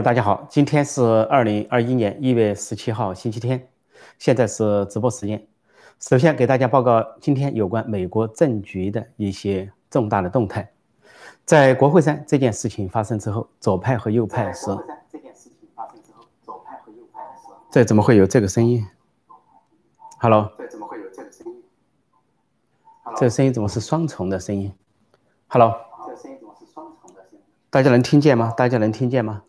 大家好，今天是二零二一年一月十七号，星期天，现在是直播时间。首先给大家报告今天有关美国政局的一些重大的动态。在国会山这件事情发生之后，左派和右派是。这件事情发生之后，左派和右派是。这怎么会有这个声音？Hello。这怎么会有这个声音？这个声音怎么是双重的声音？Hello。这声音怎么是双重的声音？大家能听见吗？大家能听见吗？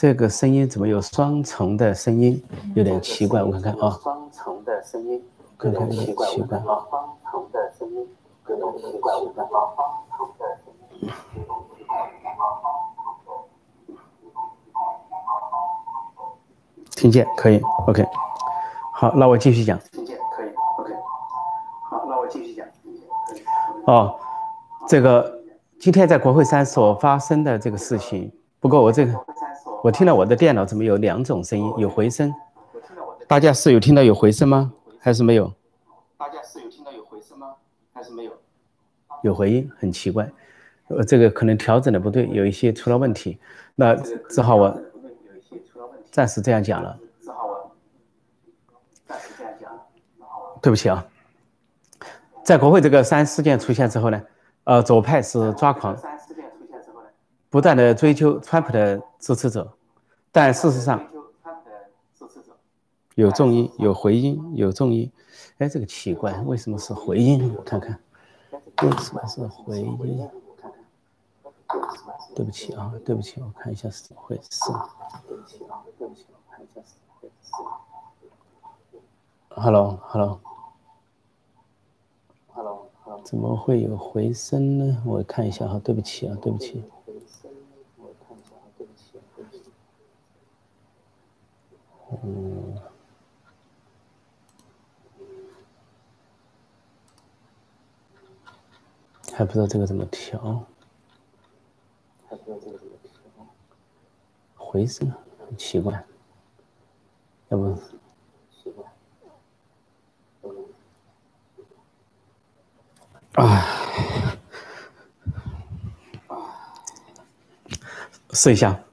这个声音怎么有双重的声音？有点奇怪，我看看啊。双重的声音，看看有点奇怪。双重的声音，有点奇怪。双重的声音。听见可以，OK。好，那我继续讲。听见可以，OK。好，那我继续讲。哦，这个今天在国会山所发生的这个事情，不过我这个。我听到我的电脑怎么有两种声音，有回声？大家是有听到有回声吗？还是没有？大家是有听到有回声吗？还是没有？有回音，很奇怪。呃，这个可能调整的不对，有一些出了问题。那只好我暂时这样讲了。只好我暂时这样讲了。对不起啊，在国会这个三事件出现之后呢，呃，左派是抓狂。不断的追究川普的支持者，但事实上，有重音，有回音，有重音。哎，这个奇怪，为什么是回音？我看看，为什么是回音？对不起啊，对不起，我看一下是怎么回事。对不起啊，对不起，我看一下是怎么回事。Hello，Hello，Hello，怎么会有回声呢？我看一下哈，对不起啊，对不起。嗯，还不知道这个怎么调，还不知道这个怎么调，回声很奇怪，要不。奇怪，啊，试一下。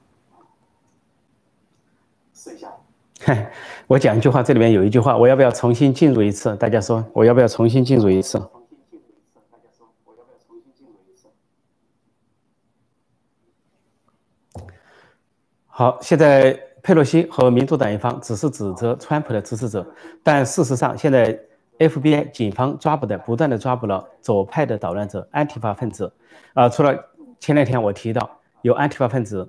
我讲一句话，这里面有一句话，我要不要重新进入一次？大家说，我要不要重新进入一次？好，现在佩洛西和民主党一方只是指责川普的支持者，但事实上，现在 FBI 警方抓捕的不断的抓捕了左派的捣乱者、安提法分子。啊，除了前两天我提到有安提法分子。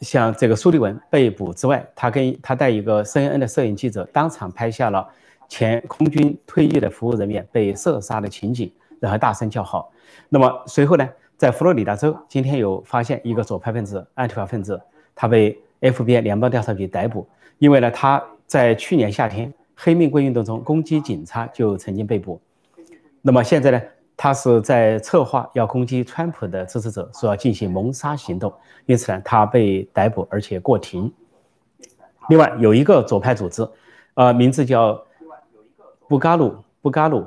像这个苏利文被捕之外，他跟他带一个 CNN 的摄影记者当场拍下了前空军退役的服务人员被射杀的情景，然后大声叫好。那么随后呢，在佛罗里达州今天有发现一个左派分子、安提法分子，他被 FBI 联邦调查局逮捕，因为呢他在去年夏天黑命贵运动中攻击警察就曾经被捕。那么现在呢？他是在策划要攻击川普的支持者，说要进行谋杀行动，因此呢，他被逮捕而且过庭。另外有一个左派组织，呃，名字叫布嘎鲁，布嘎鲁，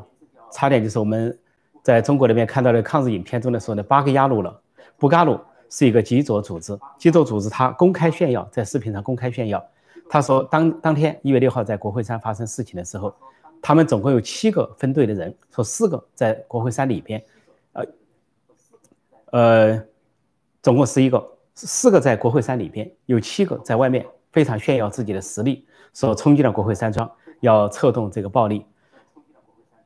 差点就是我们在中国那边看到的抗日影片中的说的八个鸭鲁了。布嘎鲁是一个极左组织，极左组织他公开炫耀，在视频上公开炫耀，他说当当天一月六号在国会山发生事情的时候。他们总共有七个分队的人，说四个在国会山里边，呃，呃，总共十一个，四个在国会山里边，有七个在外面，非常炫耀自己的实力，说冲进了国会山庄，要策动这个暴力。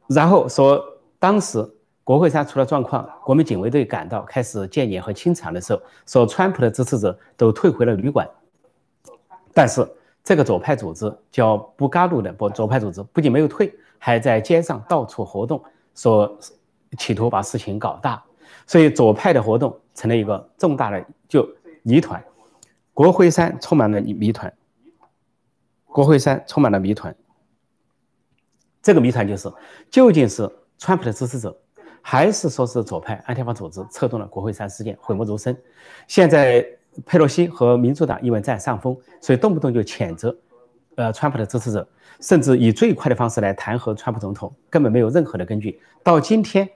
然后说，当时国会山出了状况，国民警卫队赶到，开始建言和清场的时候，说川普的支持者都退回了旅馆，但是。这个左派组织叫布嘎鲁的不左派组织，不仅没有退，还在街上到处活动，说企图把事情搞大，所以左派的活动成了一个重大的就谜团。国会山充满了谜团，国会山充满了谜团。这个谜团就是，究竟是川普的支持者，还是说是左派安提法组织策动了国会山事件，讳莫如深。现在。佩洛西和民主党因为占上风，所以动不动就谴责，呃，川普的支持者，甚至以最快的方式来弹劾川普总统，根本没有任何的根据。到今天，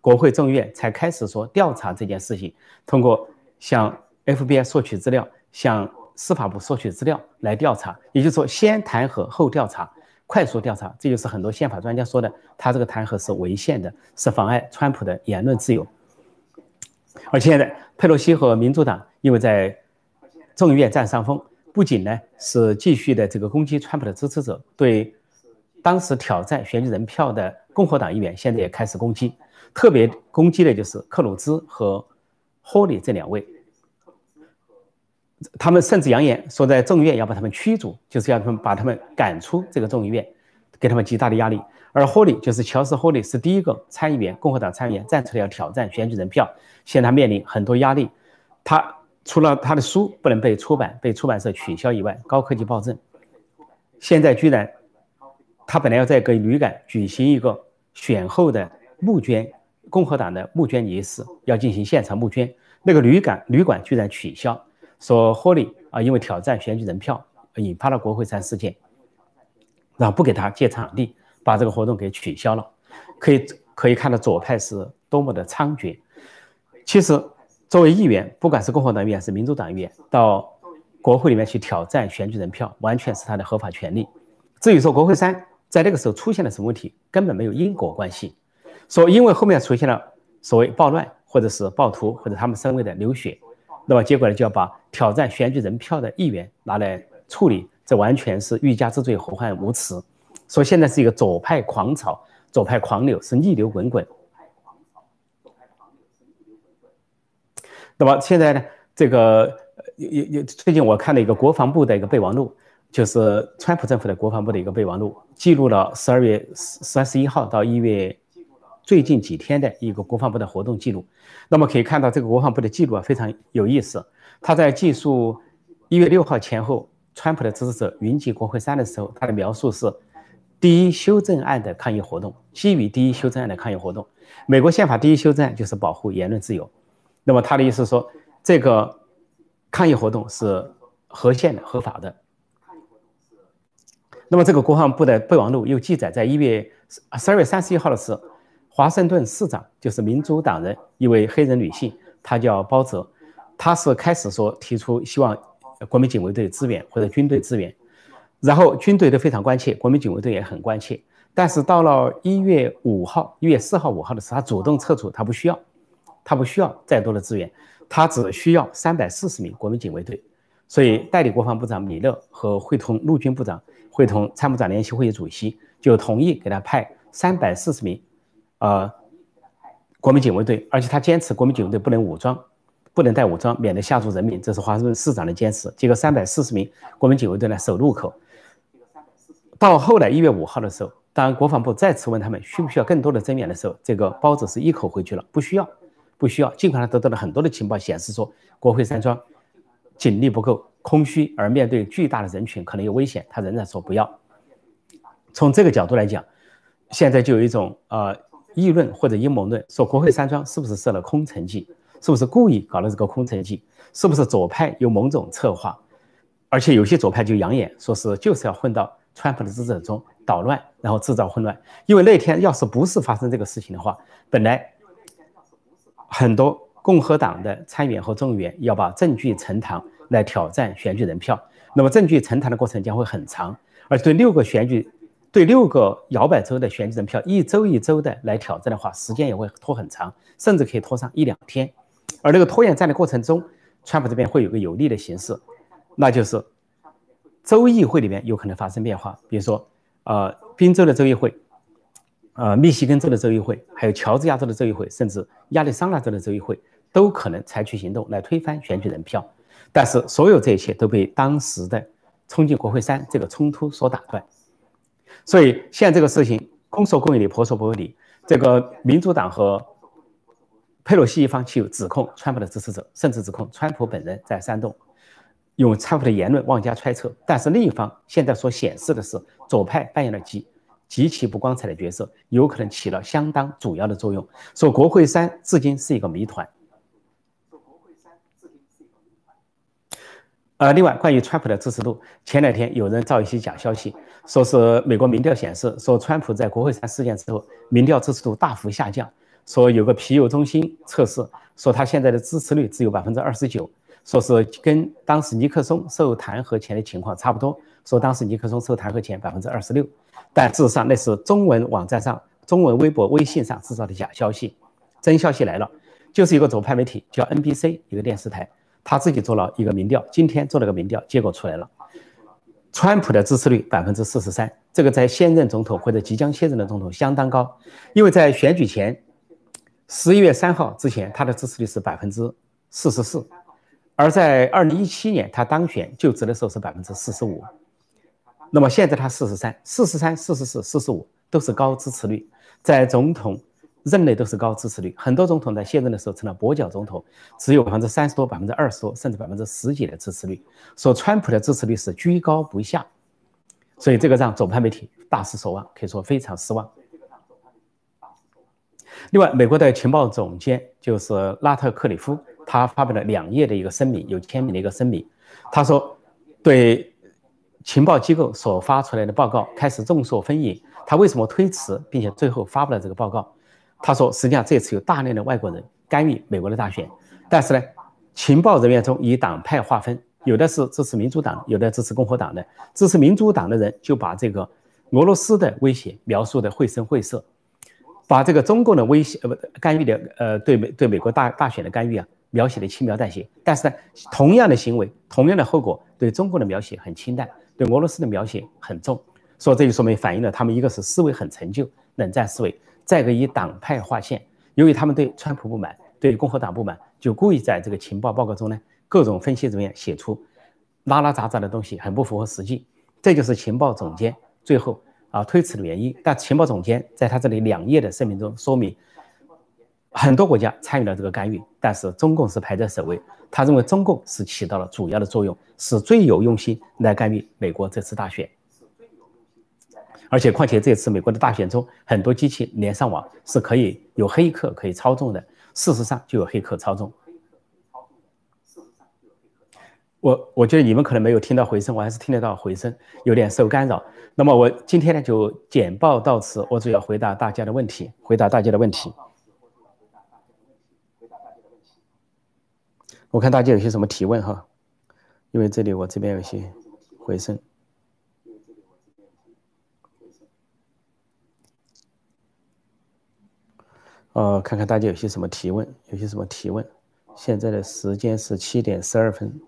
国会众院才开始说调查这件事情，通过向 FBI 索取资料，向司法部索取资料来调查。也就是说，先弹劾后调查，快速调查。这就是很多宪法专家说的，他这个弹劾是违宪的，是妨碍川普的言论自由。而现在，佩洛西和民主党因为在众议院占上风，不仅呢是继续的这个攻击川普的支持者，对当时挑战选举人票的共和党议员，现在也开始攻击，特别攻击的就是克鲁兹和霍利这两位。他们甚至扬言说，在众议院要把他们驱逐，就是要他们把他们赶出这个众议院，给他们极大的压力。而霍利就是乔斯·霍利，是第一个参议员，共和党参议员站出来要挑战选举人票，现在他面临很多压力。他除了他的书不能被出版，被出版社取消以外，高科技暴政，现在居然他本来要在给旅馆举行一个选后的募捐，共和党的募捐仪式，要进行现场募捐，那个旅馆旅馆居然取消，说霍利啊因为挑战选举人票，引发了国会山事件，然后不给他借场地。把这个活动给取消了，可以可以看到左派是多么的猖獗。其实，作为议员，不管是共和党议员还是民主党议员，到国会里面去挑战选举人票，完全是他的合法权利。至于说国会山在那个时候出现了什么问题，根本没有因果关系。说因为后面出现了所谓暴乱，或者是暴徒，或者他们身位的流血，那么结果呢就要把挑战选举人票的议员拿来处理，这完全是欲加之罪，何患无辞。说现在是一个左派狂潮，左派狂流是逆流滚滚。那么现在呢？这个有有有，最近我看了一个国防部的一个备忘录，就是川普政府的国防部的一个备忘录，记录了十二月三十一号到一月最近几天的一个国防部的活动记录。那么可以看到，这个国防部的记录啊非常有意思。他在记述一月六号前后川普的支持者云集国会山的时候，他的描述是。第一修正案的抗议活动，基于第一修正案的抗议活动，美国宪法第一修正案就是保护言论自由。那么他的意思说，这个抗议活动是合宪的、合法的。那么这个国防部的备忘录又记载，在一月十二月三十一号的时候，华盛顿市长就是民主党人一位黑人女性，她叫包泽，她是开始说提出希望国民警卫队支援或者军队支援。然后军队都非常关切，国民警卫队也很关切。但是到了一月五号、一月四号、五号的时候，他主动撤出，他不需要，他不需要再多的资源，他只需要三百四十名国民警卫队。所以代理国防部长米勒和会同陆军部长、会同参谋长联席会议主席就同意给他派三百四十名，呃，国民警卫队，而且他坚持国民警卫队不能武装。不能带武装，免得吓住人民，这是华盛顿市长的坚持。结果三百四十名国民警卫队呢守路口。到后来一月五号的时候，当国防部再次问他们需不需要更多的增援的时候，这个包子是一口回去了，不需要，不需要。尽管他得到了很多的情报显示说国会山庄警力不够，空虚，而面对巨大的人群可能有危险，他仍然说不要。从这个角度来讲，现在就有一种呃议论或者阴谋论，说国会山庄是不是设了空城计？是不是故意搞了这个空城计？是不是左派有某种策划？而且有些左派就扬言说是就是要混到川普的支持者中捣乱，然后制造混乱。因为那天要是不是发生这个事情的话，本来很多共和党的参议员和众议员要把证据呈堂来挑战选举人票，那么证据呈堂的过程将会很长，而对六个选举、对六个摇摆州的选举人票一周一周的来挑战的话，时间也会拖很长，甚至可以拖上一两天。而那个拖延战的过程中，川普这边会有个有利的形式，那就是州议会里面有可能发生变化，比如说，呃，宾州的州议会，呃，密西根州的州议会，还有乔治亚州的州议会，甚至亚利桑那州的州议会，都可能采取行动来推翻选举人票。但是，所有这一切都被当时的冲进国会山这个冲突所打断。所以，现在这个事情公说公有理，婆说婆有理，这个民主党和。佩洛西一方就指控川普的支持者，甚至指控川普本人在煽动，用川普的言论妄加揣测。但是另一方现在所显示的是，左派扮演了极极其不光彩的角色，有可能起了相当主要的作用。说国会山至今是一个谜团。说国会山至今是一个谜团。呃，另外关于川普的支持度，前两天有人造一些假消息，说是美国民调显示，说川普在国会山事件之后，民调支持度大幅下降。说有个皮尤中心测试，说他现在的支持率只有百分之二十九，说是跟当时尼克松受弹劾前的情况差不多。说当时尼克松受弹劾前百分之二十六，但事实上那是中文网站上、中文微博、微信上制造的假消息。真消息来了，就是一个左派媒体叫 NBC 一个电视台，他自己做了一个民调，今天做了个民调，结果出来了，川普的支持率百分之四十三，这个在现任总统或者即将卸任的总统相当高，因为在选举前。十一月三号之前，他的支持率是百分之四十四，而在二零一七年他当选就职的时候是百分之四十五。那么现在他四十三、四十三、四十四、四十五都是高支持率，在总统任内都是高支持率。很多总统在卸任的时候成了跛脚总统，只有百分之三十多、百分之二十多，甚至百分之十几的支持率。说川普的支持率是居高不下，所以这个让左派媒体大失所望，可以说非常失望。另外，美国的情报总监就是拉特克里夫，他发表了两页的一个声明，有签名的一个声明。他说，对情报机构所发出来的报告开始众说纷纭。他为什么推迟，并且最后发布了这个报告？他说，实际上这次有大量的外国人干预美国的大选，但是呢，情报人员中以党派划分，有的是支持民主党，有的支持共和党的。支持民主党的人就把这个俄罗斯的威胁描述的绘声绘色。把这个中共的威胁呃不干预的呃对美对美国大大选的干预啊描写的轻描淡写，但是呢同样的行为同样的后果对中共的描写很清淡，对俄罗斯的描写很重，所以这就说明反映了他们一个是思维很陈旧冷战思维，再一个以党派划线，由于他们对川普不满对共和党不满，就故意在这个情报报告中呢各种分析人员写出拉拉杂杂的东西，很不符合实际，这就是情报总监最后。啊，推迟的原因，但情报总监在他这里两页的声明中说明，很多国家参与了这个干预，但是中共是排在首位。他认为中共是起到了主要的作用，是最有用心来干预美国这次大选。而且，况且这次美国的大选中，很多机器连上网是可以有黑客可以操纵的，事实上就有黑客操纵。我我觉得你们可能没有听到回声，我还是听得到回声，有点受干扰。那么我今天呢就简报到此，我主要回答大家的问题，回答大家的问题。我看大家有些什么提问哈，因为这里我这边有些回声。呃，看看大家有些什么提问，有些什么提问。现在的时间是七点十二分。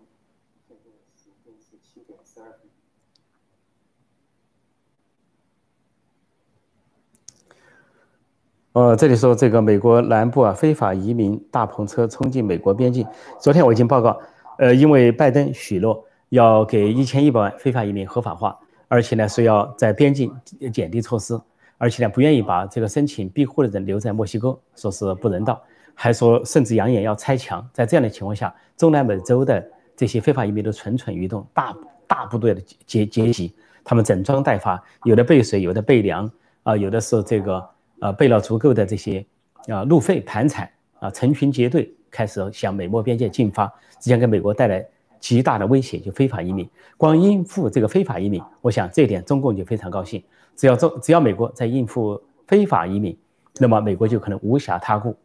呃，这里说这个美国南部啊，非法移民大篷车冲进美国边境。昨天我已经报告，呃，因为拜登许诺要给一千一百万非法移民合法化，而且呢是要在边境减低措施，而且呢不愿意把这个申请庇护的人留在墨西哥，说是不人道，还说甚至扬言要拆墙。在这样的情况下，中南美洲的这些非法移民都蠢蠢欲动，大大部队的接接集，他们整装待发，有的备水，有的备粮啊，有的是这个。啊，备了足够的这些啊路费盘缠啊，成群结队开始向美墨边界进发，即将给美国带来极大的威胁，就非法移民。光应付这个非法移民，我想这一点中共就非常高兴。只要中，只要美国在应付非法移民，那么美国就可能无暇他顾。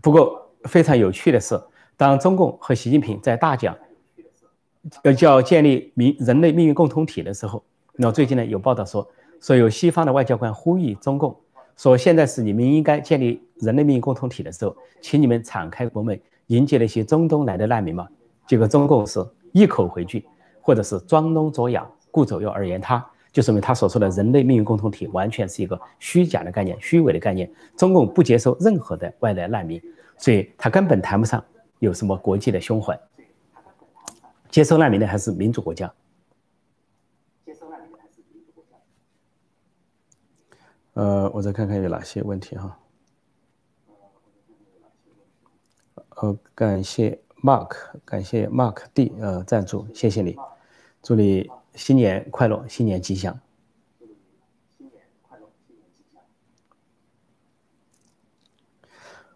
不过非常有趣的是，当中共和习近平在大讲要叫建立民人类命运共同体的时候，那最近呢有报道说，说有西方的外交官呼吁中共。说现在是你们应该建立人类命运共同体的时候，请你们敞开国门迎接那些中东来的难民嘛。结果中共是一口回拒，或者是装聋作哑，顾左右而言他，就说明他所说的人类命运共同体完全是一个虚假的概念、虚伪的概念。中共不接受任何的外来难民，所以他根本谈不上有什么国际的胸怀。接收难民的还是民主国家。呃，我再看看有哪些问题哈。呃，感谢 Mark，感谢 Mark D 呃赞助，谢谢你，祝你新年快乐，新年吉祥。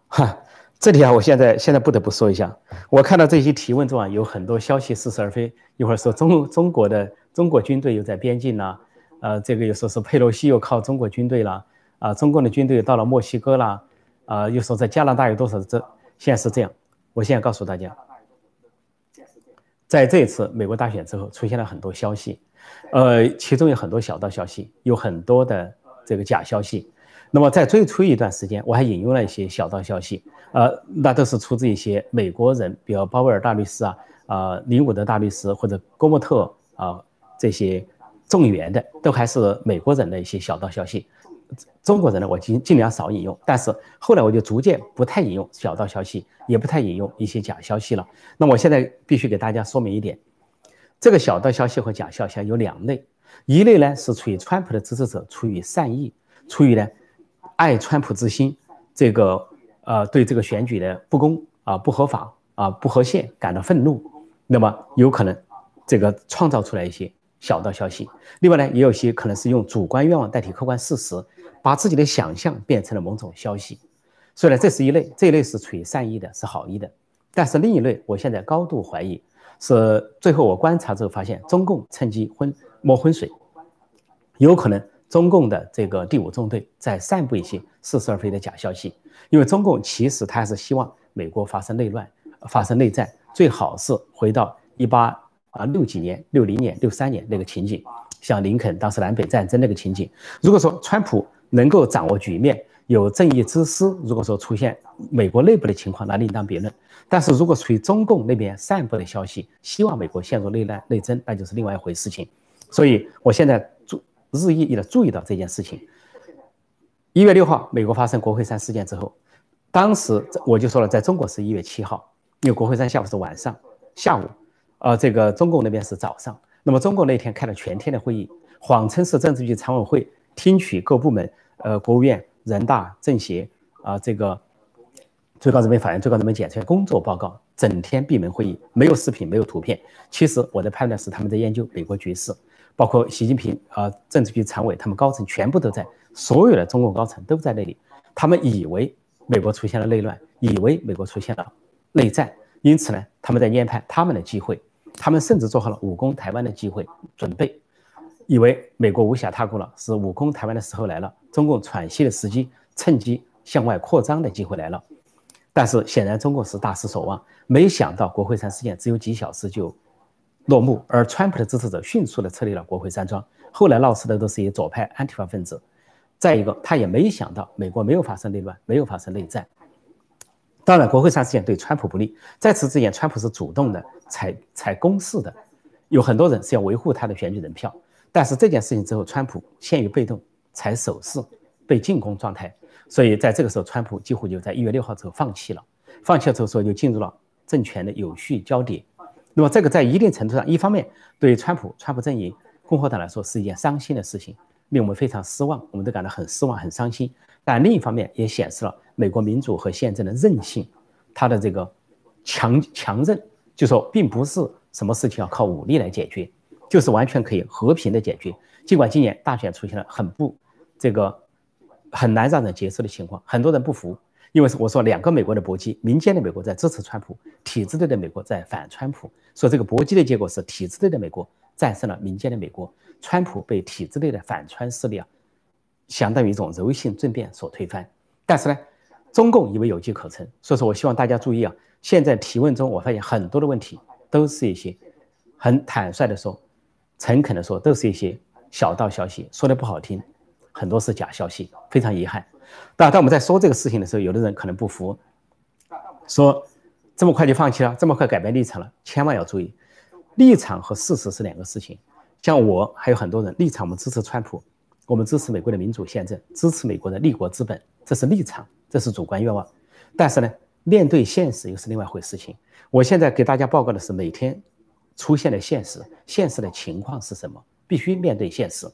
哈，这里啊，我现在现在不得不说一下，我看到这些提问中啊，有很多消息似是而非，一会儿说中中国的中国军队又在边境呢。呃，这个又说是佩洛西又靠中国军队了，啊，中共的军队到了墨西哥了，啊，又说在加拿大有多少这？现在是这样，我现在告诉大家，在这一次美国大选之后，出现了很多消息，呃，其中有很多小道消息，有很多的这个假消息。那么在最初一段时间，我还引用了一些小道消息，呃，那都是出自一些美国人，比如鲍威尔大律师啊，啊，林伍德大律师或者郭莫特啊这些众议员的，都还是美国人的一些小道消息。中国人呢，我尽尽量少引用，但是后来我就逐渐不太引用小道消息，也不太引用一些假消息了。那我现在必须给大家说明一点，这个小道消息和假消息有两类，一类呢是出于川普的支持者出于善意，出于呢。爱川普之心，这个呃对这个选举的不公啊不合法啊不合宪感到愤怒，那么有可能这个创造出来一些小道消息。另外呢，也有些可能是用主观愿望代替客观事实，把自己的想象变成了某种消息。所以呢，这是一类，这一类是处于善意的，是好意的。但是另一类，我现在高度怀疑，是最后我观察之后发现，中共趁机昏摸浑水，有可能。中共的这个第五纵队在散布一些似是而非的假消息，因为中共其实他还是希望美国发生内乱、发生内战，最好是回到一八啊六几年、六零年、六三年那个情景，像林肯当时南北战争那个情景。如果说川普能够掌握局面，有正义之师，如果说出现美国内部的情况，那另当别论。但是如果属于中共那边散布的消息，希望美国陷入内乱、内争，那就是另外一回事情。所以我现在注。日益的注意到这件事情。一月六号，美国发生国会山事件之后，当时我就说了，在中国是一月七号，因为国会山下午是晚上，下午，呃，这个中共那边是早上。那么中共那天开了全天的会议，谎称是政治局常委会听取各部门，呃，国务院、人大、政协啊，这个最高人民法院、最高人民检察院工作报告，整天闭门会议，没有视频，没有图片。其实我的判断是他们在研究美国局势。包括习近平啊，政治局常委，他们高层全部都在，所有的中共高层都在那里。他们以为美国出现了内乱，以为美国出现了内战，因此呢，他们在研判他们的机会，他们甚至做好了武攻台湾的机会准备，以为美国无暇他顾了，是武攻台湾的时候来了，中共喘息的时机，趁机向外扩张的机会来了。但是显然中共是大失所望，没想到国会山事件只有几小时就。落幕，而川普的支持者迅速地撤离了国会山庄。后来闹事的都是一些左派安提法分子。再一个，他也没想到美国没有发生内乱，没有发生内战。当然，国会山事件对川普不利。在此之前，川普是主动的采采攻势的，有很多人是要维护他的选举人票。但是这件事情之后，川普陷于被动，采守势，被进攻状态。所以在这个时候，川普几乎就在一月六号之后放弃了。放弃了之后，说就进入了政权的有序交叠。那么这个在一定程度上，一方面对川普、川普阵营、共和党来说是一件伤心的事情，令我们非常失望，我们都感到很失望、很伤心。但另一方面也显示了美国民主和宪政的韧性，它的这个强强韧，就说并不是什么事情要靠武力来解决，就是完全可以和平的解决。尽管今年大选出现了很不这个很难让人接受的情况，很多人不服。因为我说两个美国的搏击，民间的美国在支持川普，体制内的美国在反川普，所以这个搏击的结果是体制内的美国战胜了民间的美国，川普被体制内的反川势力啊，相当于一种柔性政变所推翻。但是呢，中共以为有机可乘，所以说我希望大家注意啊，现在提问中我发现很多的问题都是一些很坦率的说，诚恳的说，都是一些小道消息，说的不好听，很多是假消息，非常遗憾。但当我们在说这个事情的时候，有的人可能不服，说这么快就放弃了，这么快改变立场了，千万要注意，立场和事实是两个事情。像我还有很多人，立场我们支持川普，我们支持美国的民主宪政，支持美国的立国之本，这是立场，这是主观愿望。但是呢，面对现实又是另外一回事情。我现在给大家报告的是每天出现的现实，现实的情况是什么？必须面对现实。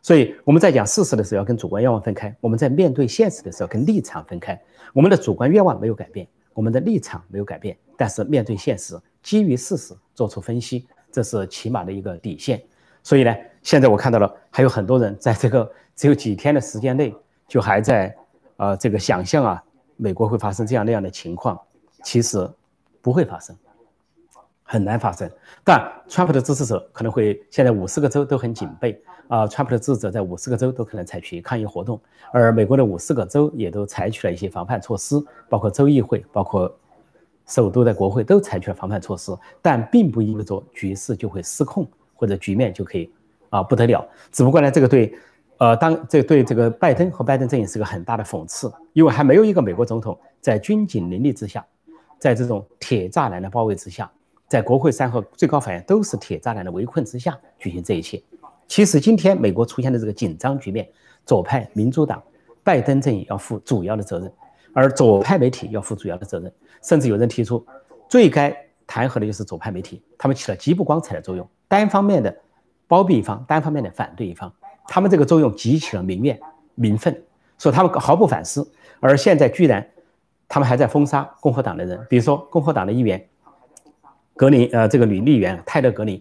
所以我们在讲事实的时候，要跟主观愿望分开；我们在面对现实的时候，跟立场分开。我们的主观愿望没有改变，我们的立场没有改变，但是面对现实，基于事实做出分析，这是起码的一个底线。所以呢，现在我看到了还有很多人在这个只有几天的时间内，就还在呃这个想象啊，美国会发生这样那样的情况，其实不会发生，很难发生。但川普的支持者可能会现在五十个州都很警备。啊，川普的支持者在五十个州都可能采取抗议活动，而美国的五十个州也都采取了一些防范措施，包括州议会，包括首都的国会都采取了防范措施，但并不意味着局势就会失控或者局面就可以啊不得了。只不过呢，这个对，呃，当这对这个拜登和拜登阵营是个很大的讽刺，因为还没有一个美国总统在军警林立之下，在这种铁栅栏的包围之下，在国会山和最高法院都是铁栅栏的围困之下举行这一切。其实今天美国出现的这个紧张局面，左派民主党、拜登阵营要负主要的责任，而左派媒体要负主要的责任。甚至有人提出，最该弹劾的就是左派媒体，他们起了极不光彩的作用，单方面的包庇一方，单方面的反对一方，他们这个作用激起了民怨民愤，说他们毫不反思。而现在居然，他们还在封杀共和党的人，比如说共和党的议员格林，呃，这个女议员泰勒格林。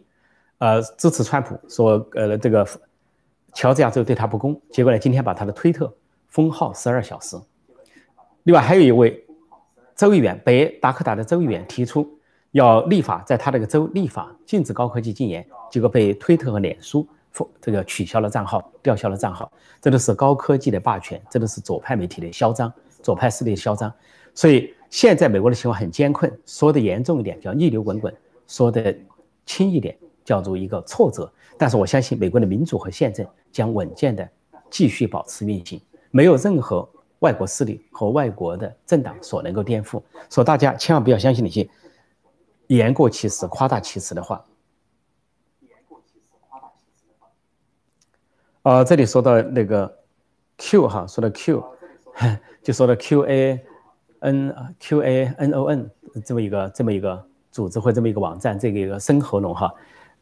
呃，支持川普说，呃，这个乔治亚州对他不公，结果呢，今天把他的推特封号十二小时。另外还有一位州议员，北达科达的州议员提出要立法，在他这个州立法禁止高科技禁言，结果被推特和脸书封这个取消了账号，吊销了账号。这都是高科技的霸权，这都是左派媒体的嚣张，左派势力的嚣张。所以现在美国的情况很艰困，说的严重一点叫逆流滚滚，说的轻一点。叫做一个挫折，但是我相信美国的民主和宪政将稳健的继续保持运行，没有任何外国势力和外国的政党所能够颠覆。所以大家千万不要相信那些言过其实、夸大其词的话。言过其实、夸大其词的话。啊，这里说到那个 Q 哈，说到 Q，就说到 Q A N Q A N O N 这么一个这么一个组织或这么一个网站，这个一个生喉咙哈。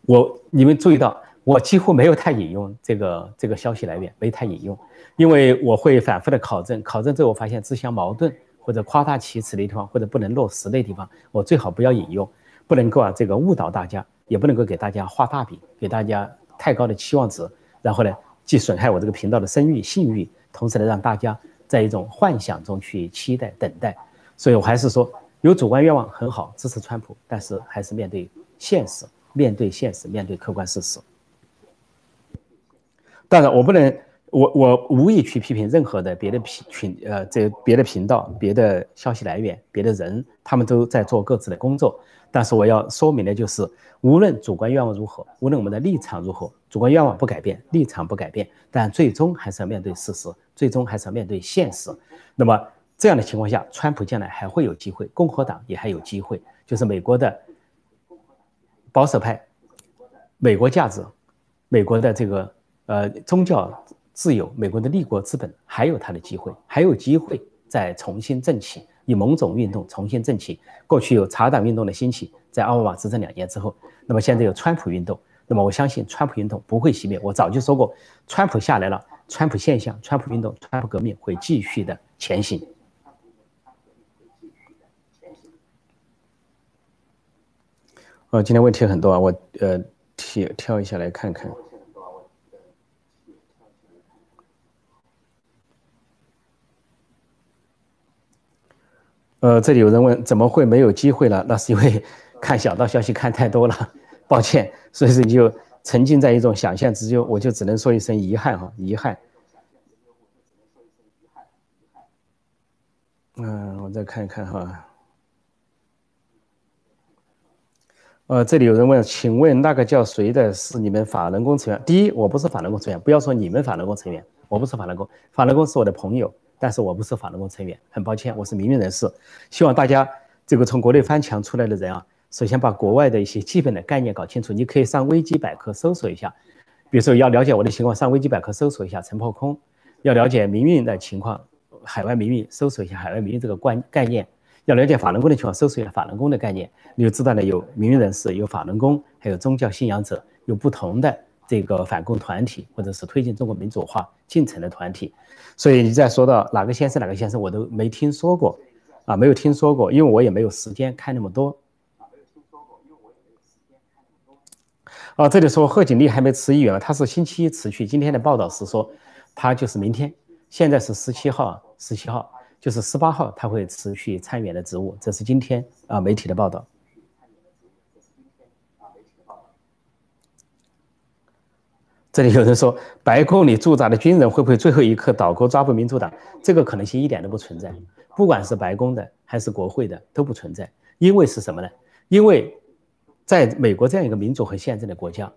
我你们注意到，我几乎没有太引用这个这个消息来源，没太引用，因为我会反复的考证，考证之后我发现自相矛盾或者夸大其词的地方，或者不能落实的地方，我最好不要引用，不能够啊这个误导大家，也不能够给大家画大饼，给大家太高的期望值，然后呢，既损害我这个频道的声誉信誉，同时呢让大家在一种幻想中去期待等待，所以我还是说有主观愿望很好，支持川普，但是还是面对现实。面对现实，面对客观事实。当然，我不能，我我无意去批评任何的别的频群，呃，这别的频道、别的消息来源、别的人，他们都在做各自的工作。但是我要说明的就是，无论主观愿望如何，无论我们的立场如何，主观愿望不改变，立场不改变，但最终还是要面对事实，最终还是要面对现实。那么这样的情况下，川普将来还会有机会，共和党也还有机会，就是美国的。保守派，美国价值，美国的这个呃宗教自由，美国的立国资本，还有它的机会，还有机会再重新振起，以某种运动重新振起。过去有茶党运动的兴起，在奥巴马执政两年之后，那么现在有川普运动，那么我相信川普运动不会熄灭。我早就说过，川普下来了，川普现象、川普运动、川普革命会继续的前行。呃，今天问题很多啊，我呃挑挑一下来看看。呃，这里有人问，怎么会没有机会了？那是因为看小道消息看太多了，抱歉，所以说你就沉浸在一种想象之中，我就只能说一声遗憾哈，遗憾。嗯，我再看一看哈。呃，这里有人问，请问那个叫谁的是你们法轮功成员？第一，我不是法轮功成员，不要说你们法轮功成员，我不是法轮功，法轮功是我的朋友，但是我不是法轮功成员，很抱歉，我是民运人士。希望大家这个从国内翻墙出来的人啊，首先把国外的一些基本的概念搞清楚。你可以上维基百科搜索一下，比如说要了解我的情况，上维基百科搜索一下陈破空；要了解民运的情况，海外民运搜索一下海外民运这个关概念。要了解法轮功的情况，搜索一下法轮功的概念，你就知道了，有民运人士，有法轮功，还有宗教信仰者，有不同的这个反共团体，或者是推进中国民主化进程的团体。所以你再说到哪个先生哪个先生，我都没听说过，啊，没有听说过，因为我也没有时间看那么多。啊，这里说贺锦丽还没辞议员，他是星期一辞去。今天的报道是说，他就是明天，现在是十七号，十七号。就是十八号，他会辞去参议员的职务，这是今天啊媒体的报道。这里有人说，白宫里驻扎的军人会不会最后一刻倒戈抓捕民主党？这个可能性一点都不存在。不管是白宫的还是国会的都不存在。因为是什么呢？因为在美国这样一个民主和宪政的国家。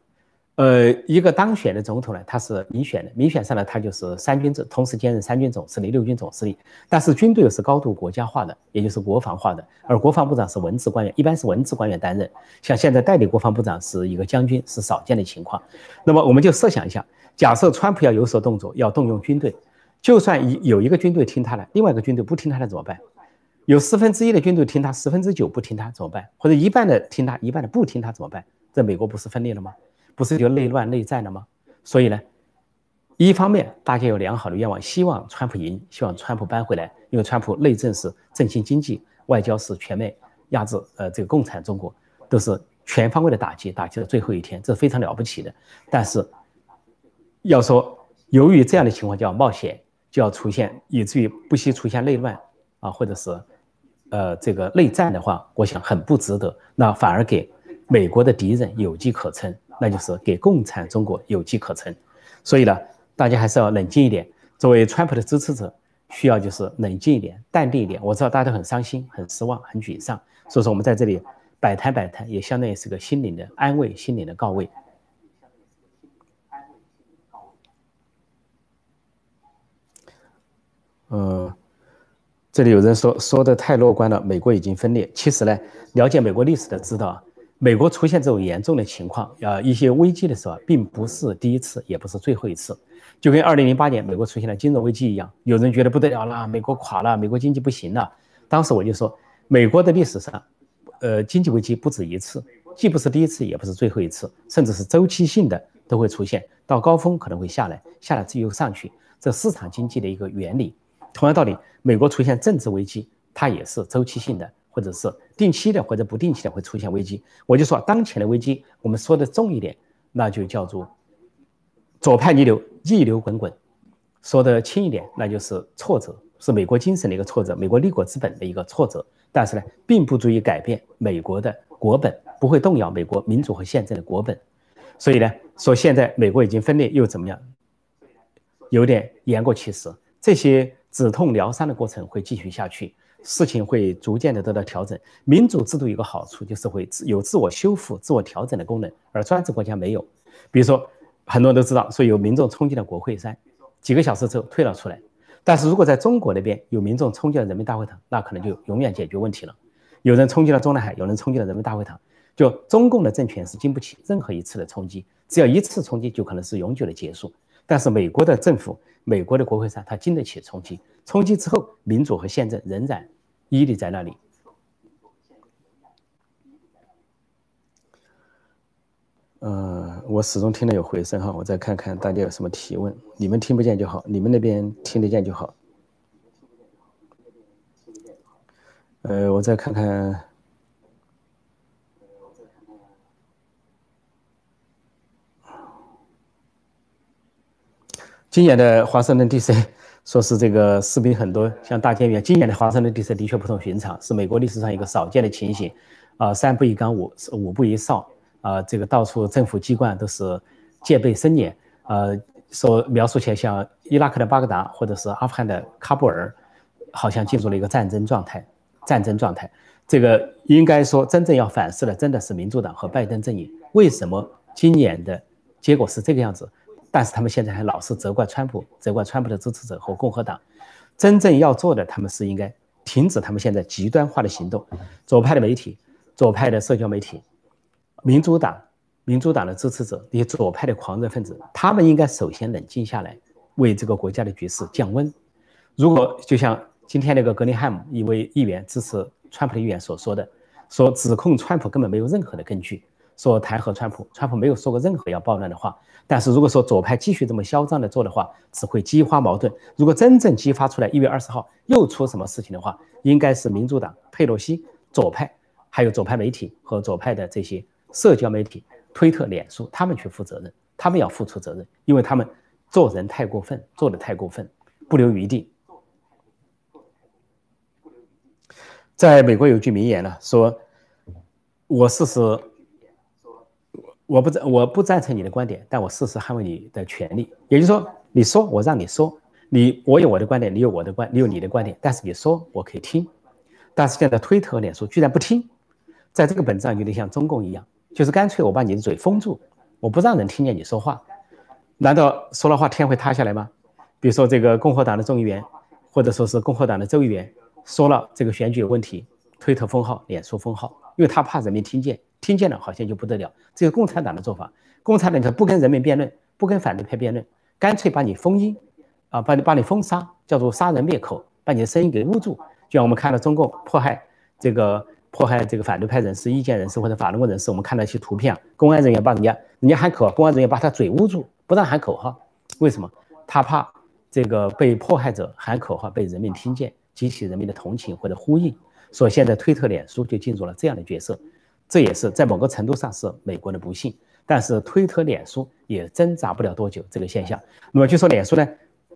呃，一个当选的总统呢，他是民选的，民选上来他就是三军制，同时兼任三军总司令、六军总司令。但是军队又是高度国家化的，也就是国防化的，而国防部长是文职官员，一般是文职官员担任。像现在代理国防部长是一个将军，是少见的情况。那么我们就设想一下，假设川普要有所动作，要动用军队，就算一有一个军队听他的，另外一个军队不听他的怎么办？有四分之一的军队听他，十分之九不听他怎么办？或者一半的听他，一半的不听他怎么办？这美国不是分裂了吗？不是就内乱内战了吗？所以呢，一方面大家有良好的愿望，希望川普赢，希望川普扳回来，因为川普内政是振兴经济，外交是全面压制呃这个共产中国，都是全方位的打击，打击到最后一天，这是非常了不起的。但是要说由于这样的情况就要冒险，就要出现以至于不惜出现内乱啊，或者是呃这个内战的话，我想很不值得，那反而给美国的敌人有机可乘。那就是给共产中国有机可乘，所以呢，大家还是要冷静一点。作为川普的支持者，需要就是冷静一点、淡定一点。我知道大家都很伤心、很失望、很沮丧，所以说我们在这里摆摊摆摊，也相当于是个心灵的安慰、心灵的告慰。嗯，这里有人说说的太乐观了，美国已经分裂。其实呢，了解美国历史的知道。美国出现这种严重的情况，啊，一些危机的时候，并不是第一次，也不是最后一次，就跟二零零八年美国出现了金融危机一样，有人觉得不得了了，美国垮了，美国经济不行了。当时我就说，美国的历史上，呃，经济危机不止一次，既不是第一次，也不是最后一次，甚至是周期性的都会出现，到高峰可能会下来，下来之后又上去，这市场经济的一个原理。同样道理，美国出现政治危机，它也是周期性的。或者是定期的或者不定期的会出现危机，我就说当前的危机，我们说的重一点，那就叫做左派逆流，逆流滚滚；说的轻一点，那就是挫折，是美国精神的一个挫折，美国立国之本的一个挫折。但是呢，并不足以改变美国的国本，不会动摇美国民主和宪政的国本。所以呢，说现在美国已经分裂又怎么样？有点言过其实，这些止痛疗伤的过程会继续下去。事情会逐渐的得到调整。民主制度有个好处，就是会有自我修复、自我调整的功能，而专制国家没有。比如说，很多人都知道，说有民众冲进了国会山，几个小时之后退了出来。但是如果在中国那边有民众冲进了人民大会堂，那可能就永远解决问题了。有人冲进了中南海，有人冲进了人民大会堂，就中共的政权是经不起任何一次的冲击，只要一次冲击就可能是永久的结束。但是美国的政府。美国的国会山，它经得起冲击。冲击之后，民主和宪政仍然屹立在那里。呃，我始终听到有回声哈，我再看看大家有什么提问。你们听不见就好，你们那边听得见就好。呃，我再看看。今年的华盛顿 DC 说是这个士兵很多，像大监狱。今年的华盛顿 DC 的确不同寻常，是美国历史上一个少见的情形。啊，三不一岗，五五不一哨。啊，这个到处政府机关都是戒备森严。呃，说描述起来像伊拉克的巴格达，或者是阿富汗的喀布尔，好像进入了一个战争状态。战争状态，这个应该说真正要反思的，真的是民主党和拜登阵营。为什么今年的结果是这个样子？但是他们现在还老是责怪川普，责怪川普的支持者和共和党。真正要做的，他们是应该停止他们现在极端化的行动。左派的媒体、左派的社交媒体、民主党、民主党的支持者，那些左派的狂热分子，他们应该首先冷静下来，为这个国家的局势降温。如果就像今天那个格林汉姆一位议员支持川普的议员所说的，说指控川普根本没有任何的根据。说弹劾川普，川普没有说过任何要暴乱的话。但是如果说左派继续这么嚣张的做的话，只会激发矛盾。如果真正激发出来，一月二十号又出什么事情的话，应该是民主党、佩洛西、左派，还有左派媒体和左派的这些社交媒体、推特、脸书，他们去负责任，他们要付出责任，因为他们做人太过分，做的太过分，不留余地。在美国有句名言呢，说我试试。我不赞我不赞成你的观点，但我誓死捍卫你的权利。也就是说，你说我让你说，你我有我的观点，你有我的观，你有你的观点，但是你说我可以听。但是现在推特、脸书居然不听，在这个本质上有点像中共一样，就是干脆我把你的嘴封住，我不让人听见你说话。难道说了话天会塌下来吗？比如说这个共和党的众议员，或者说是共和党的州议员说了这个选举有问题，推特封号、脸书封号，因为他怕人民听见。听见了好像就不得了，这个共产党的做法。共产党就不跟人民辩论，不跟反对派辩论，干脆把你封音，啊，把你把你封杀，叫做杀人灭口，把你的声音给捂住。就像我们看到中共迫害这个迫害这个反对派人士、意见人士或者法轮功人士，我们看到一些图片，公安人员把人家人家喊口号，公安人员把他嘴捂住，不让喊口号。为什么？他怕这个被迫害者喊口号被人民听见，激起人民的同情或者呼应。所以现在推特、脸书就进入了这样的角色。这也是在某个程度上是美国的不幸，但是推特、脸书也挣扎不了多久这个现象。那么据说脸书呢，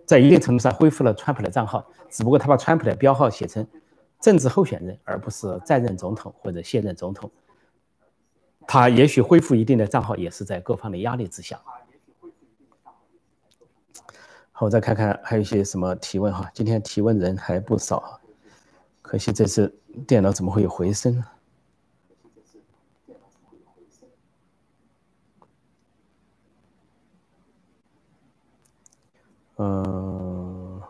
在一定程度上恢复了川普的账号，只不过他把川普的标号写成政治候选人，而不是在任总统或者现任总统。他也许恢复一定的账号，也是在各方的压力之下。好，我再看看还有一些什么提问哈，今天提问人还不少，可惜这次电脑怎么会有回声？嗯，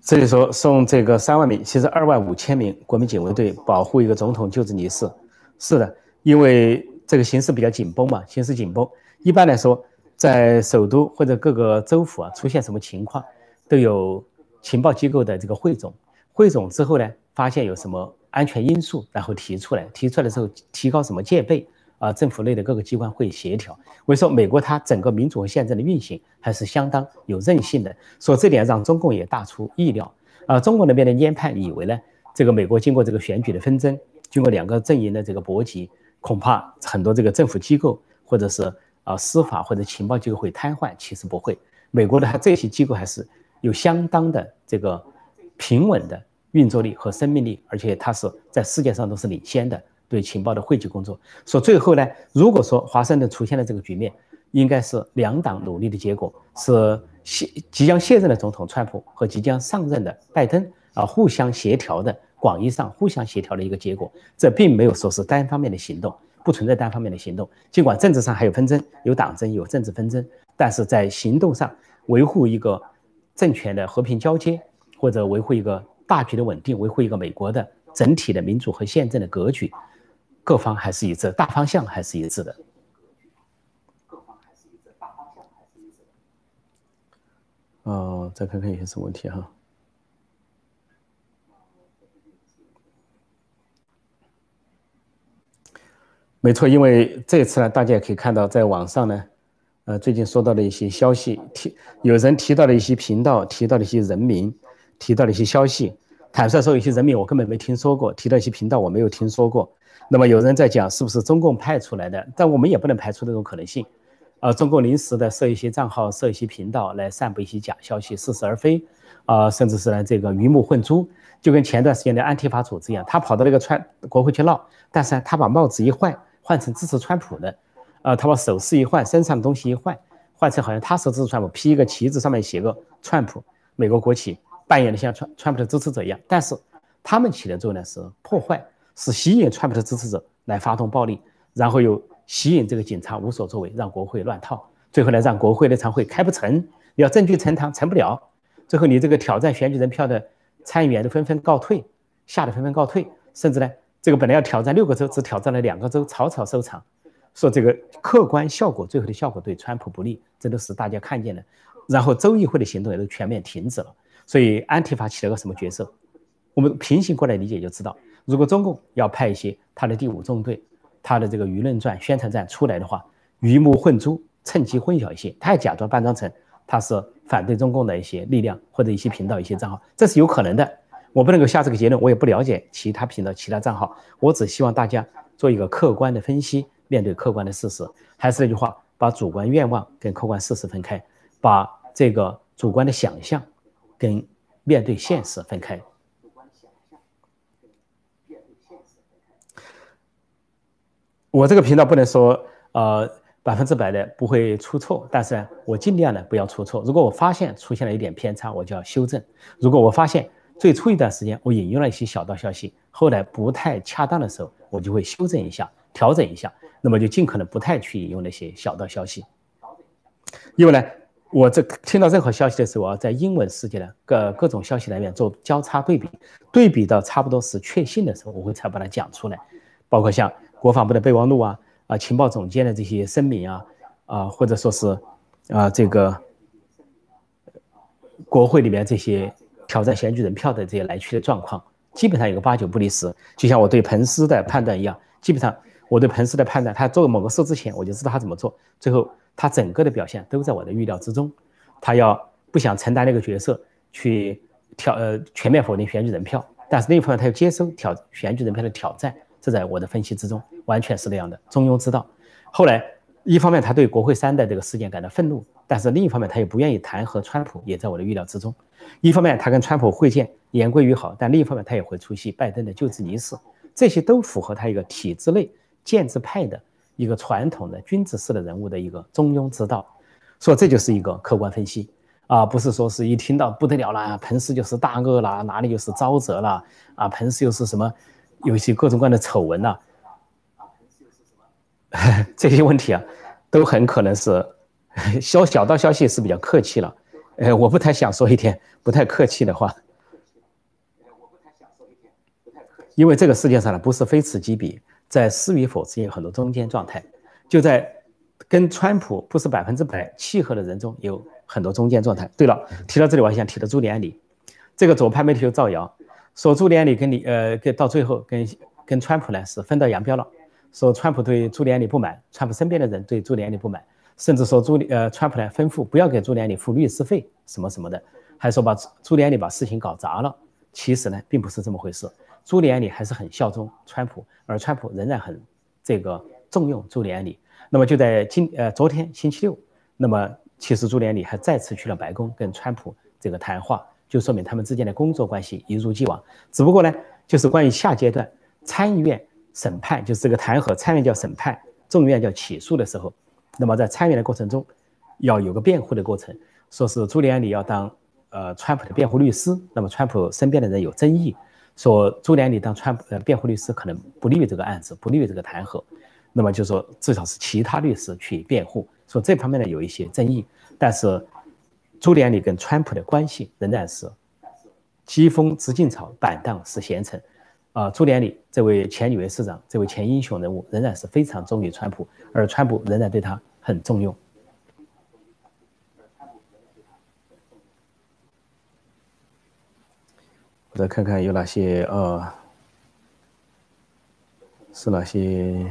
这里说送这个三万名，其实二万五千名国民警卫队保护一个总统就职仪式。是的，因为这个形势比较紧绷嘛，形势紧绷。一般来说，在首都或者各个州府啊，出现什么情况，都有情报机构的这个汇总，汇总之后呢，发现有什么。安全因素，然后提出来，提出来的时候提高什么戒备啊？政府内的各个机关会协调。我说美国它整个民主和宪政的运行还是相当有韧性的，所以这点让中共也大出意料啊。中共那边的研判以为呢，这个美国经过这个选举的纷争，经过两个阵营的这个搏击，恐怕很多这个政府机构或者是啊司法或者情报机构会瘫痪。其实不会，美国的它这些机构还是有相当的这个平稳的。运作力和生命力，而且它是在世界上都是领先的对情报的汇集工作。说最后呢，如果说华盛顿出现了这个局面，应该是两党努力的结果，是卸即将卸任的总统川普和即将上任的拜登啊互相协调的广义上互相协调的一个结果。这并没有说是单方面的行动，不存在单方面的行动。尽管政治上还有纷争，有党争，有政治纷争，但是在行动上维护一个政权的和平交接，或者维护一个。大局的稳定，维护一个美国的整体的民主和宪政的格局，各方还是一致，大方向还是一致的。哦，再看看有些什么问题哈。没错，因为这次呢，大家也可以看到，在网上呢，呃，最近收到的一些消息，提有人提到了一些频道，提到了一些人名，提到了一些消息。坦率说，有些人名我根本没听说过，提到一些频道我没有听说过。那么有人在讲是不是中共派出来的？但我们也不能排除这种可能性。啊，中共临时的设一些账号，设一些频道来散布一些假消息，似是而非。啊，甚至是呢这个鱼目混珠，就跟前段时间的安提法组织一样，他跑到那个川国会去闹，但是呢他把帽子一换，换成支持川普的。啊，他把首饰一换，身上的东西一换，换成好像他是支持川普，披一个旗子，上面写个川普，美国国旗。扮演的像川川普的支持者一样，但是他们起的作用呢是破坏，是吸引川普的支持者来发动暴力，然后又吸引这个警察无所作为，让国会乱套，最后呢让国会那场会开不成，要证据呈堂成不了，最后你这个挑战选举人票的参议员都纷纷告退，吓得纷纷告退，甚至呢这个本来要挑战六个州，只挑战了两个州，草草收场，说这个客观效果最后的效果对川普不利，这都是大家看见的，然后州议会的行动也都全面停止了。所以安提法起了个什么角色？我们平行过来理解就知道，如果中共要派一些他的第五纵队、他的这个舆论战、宣传战出来的话，鱼目混珠，趁机混淆一些，他还假装扮装成他是反对中共的一些力量或者一些频道、一些账号，这是有可能的。我不能够下这个结论，我也不了解其他频道、其他账号，我只希望大家做一个客观的分析，面对客观的事实。还是那句话，把主观愿望跟客观事实分开，把这个主观的想象。跟面对现实分开。我这个频道不能说呃百分之百的不会出错但是呢我尽量的不要出错。如果我发现出现了一点偏差我就要修正。如果我发现最初一段时间我引用了一些小道消息后来不太恰当的时候我就会修正一下调整一下那么就尽可能不太去引用那些小道消息。因为呢我这听到任何消息的时候，我要在英文世界的各各种消息来源做交叉对比，对比到差不多是确信的时候，我会才把它讲出来。包括像国防部的备忘录啊，啊情报总监的这些声明啊，啊或者说是啊这个国会里面这些挑战选举人票的这些来去的状况，基本上有个八九不离十。就像我对彭斯的判断一样，基本上我对彭斯的判断，他做某个事之前，我就知道他怎么做，最后。他整个的表现都在我的预料之中，他要不想承担那个角色去挑呃全面否定选举人票，但是另一方面他又接受挑选举人票的挑战，这在我的分析之中完全是那样的中庸之道。后来一方面他对国会山的这个事件感到愤怒，但是另一方面他又不愿意弹劾川普，也在我的预料之中。一方面他跟川普会见言归于好，但另一方面他也会出席拜登的就职仪式，这些都符合他一个体制内建制派的。一个传统的君子式的人物的一个中庸之道，所以这就是一个客观分析啊，不是说是一听到不得了了，彭斯就是大恶了，哪里又是沼泽了啊？彭斯又是什么？有一些各种各样的丑闻呐，这些问题啊，都很可能是小小道消息是比较客气了，呃，我不太想说一点不太客气的话，因为这个世界上呢，不是非此即彼。在是与否之间有很多中间状态，就在跟川普不是百分之百契合的人中有很多中间状态。对了，提到这里我还想提到朱利安里，这个左派媒体又造谣说朱利安里跟你呃跟到最后跟跟川普呢是分道扬镳了，说川普对朱利安里不满，川普身边的人对朱利安里不满，甚至说朱利呃川普呢吩咐不要给朱利安里付律师费什么什么的，还说把朱利安里把事情搞砸了。其实呢并不是这么回事。朱利安里还是很效忠川普，而川普仍然很这个重用朱利安里。那么就在今呃昨天星期六，那么其实朱利安里还再次去了白宫跟川普这个谈话，就说明他们之间的工作关系一如既往。只不过呢，就是关于下阶段参议院审判，就是这个弹劾，参议院叫审判，众议院叫起诉的时候，那么在参议院的过程中要有个辩护的过程，说是朱利安里要当呃川普的辩护律师，那么川普身边的人有争议。说朱连理当川普呃辩护律师可能不利于这个案子，不利于这个弹劾，那么就说至少是其他律师去辩护，说这方面呢有一些争议，但是朱连理跟川普的关系仍然是疾风知劲草，板荡识贤臣，啊，朱连理这位前纽约市长，这位前英雄人物仍然是非常忠于川普，而川普仍然对他很重用。我再看看有哪些呃，是哪些？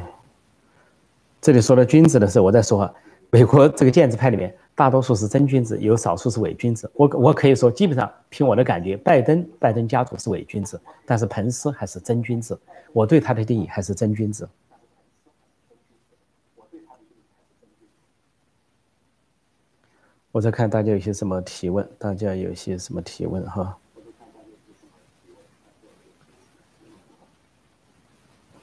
这里说的君子的时候，我在说哈，美国这个建制派里面，大多数是真君子，有少数是伪君子。我我可以说，基本上凭我的感觉，拜登拜登家族是伪君子，但是彭斯还是真君子。我对他的定义还是真君子。我在看大家有些什么提问，大家有些什么提问哈？